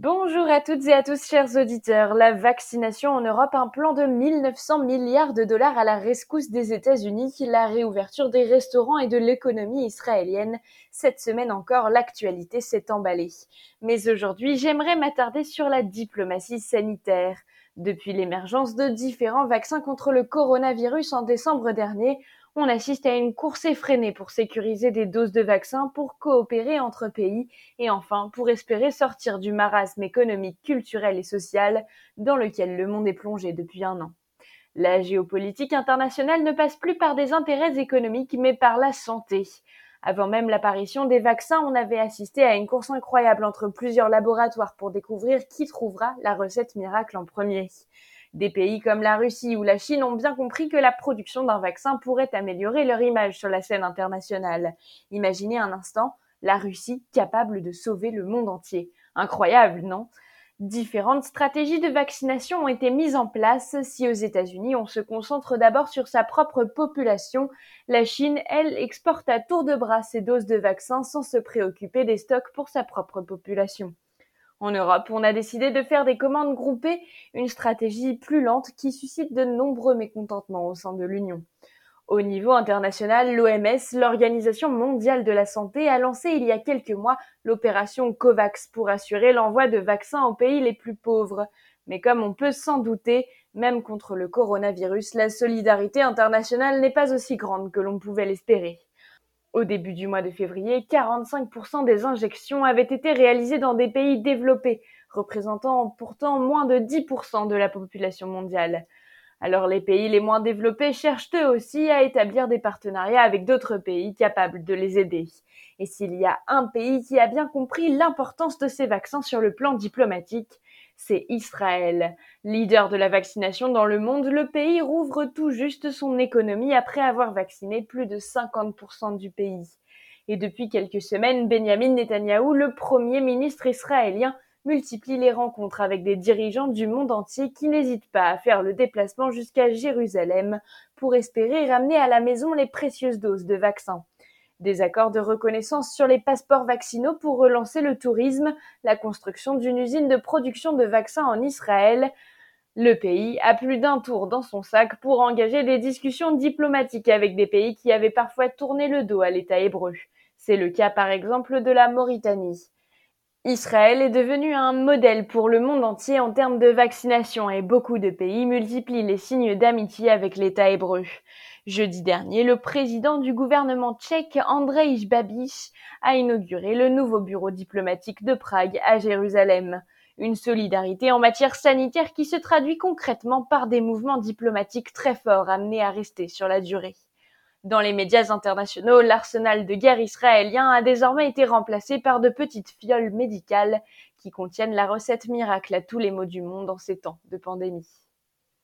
Bonjour à toutes et à tous, chers auditeurs. La vaccination en Europe, un plan de 1900 milliards de dollars à la rescousse des États-Unis, la réouverture des restaurants et de l'économie israélienne. Cette semaine encore, l'actualité s'est emballée. Mais aujourd'hui, j'aimerais m'attarder sur la diplomatie sanitaire. Depuis l'émergence de différents vaccins contre le coronavirus en décembre dernier, on assiste à une course effrénée pour sécuriser des doses de vaccins, pour coopérer entre pays et enfin pour espérer sortir du marasme économique, culturel et social dans lequel le monde est plongé depuis un an. La géopolitique internationale ne passe plus par des intérêts économiques mais par la santé. Avant même l'apparition des vaccins, on avait assisté à une course incroyable entre plusieurs laboratoires pour découvrir qui trouvera la recette miracle en premier. Des pays comme la Russie ou la Chine ont bien compris que la production d'un vaccin pourrait améliorer leur image sur la scène internationale. Imaginez un instant la Russie capable de sauver le monde entier. Incroyable, non? Différentes stratégies de vaccination ont été mises en place. Si aux États-Unis on se concentre d'abord sur sa propre population, la Chine, elle, exporte à tour de bras ses doses de vaccins sans se préoccuper des stocks pour sa propre population. En Europe, on a décidé de faire des commandes groupées, une stratégie plus lente qui suscite de nombreux mécontentements au sein de l'Union. Au niveau international, l'OMS, l'Organisation mondiale de la santé, a lancé il y a quelques mois l'opération COVAX pour assurer l'envoi de vaccins aux pays les plus pauvres. Mais comme on peut s'en douter, même contre le coronavirus, la solidarité internationale n'est pas aussi grande que l'on pouvait l'espérer. Au début du mois de février, 45% des injections avaient été réalisées dans des pays développés, représentant pourtant moins de 10% de la population mondiale. Alors les pays les moins développés cherchent eux aussi à établir des partenariats avec d'autres pays capables de les aider. Et s'il y a un pays qui a bien compris l'importance de ces vaccins sur le plan diplomatique, c'est Israël. Leader de la vaccination dans le monde, le pays rouvre tout juste son économie après avoir vacciné plus de 50% du pays. Et depuis quelques semaines, Benjamin Netanyahou, le premier ministre israélien, multiplie les rencontres avec des dirigeants du monde entier qui n'hésitent pas à faire le déplacement jusqu'à Jérusalem pour espérer ramener à la maison les précieuses doses de vaccins. Des accords de reconnaissance sur les passeports vaccinaux pour relancer le tourisme, la construction d'une usine de production de vaccins en Israël. Le pays a plus d'un tour dans son sac pour engager des discussions diplomatiques avec des pays qui avaient parfois tourné le dos à l'État hébreu. C'est le cas par exemple de la Mauritanie. Israël est devenu un modèle pour le monde entier en termes de vaccination et beaucoup de pays multiplient les signes d'amitié avec l'État hébreu. Jeudi dernier, le président du gouvernement tchèque Andrej Babiš a inauguré le nouveau bureau diplomatique de Prague à Jérusalem. Une solidarité en matière sanitaire qui se traduit concrètement par des mouvements diplomatiques très forts amenés à rester sur la durée. Dans les médias internationaux, l'arsenal de guerre israélien a désormais été remplacé par de petites fioles médicales qui contiennent la recette miracle à tous les maux du monde en ces temps de pandémie.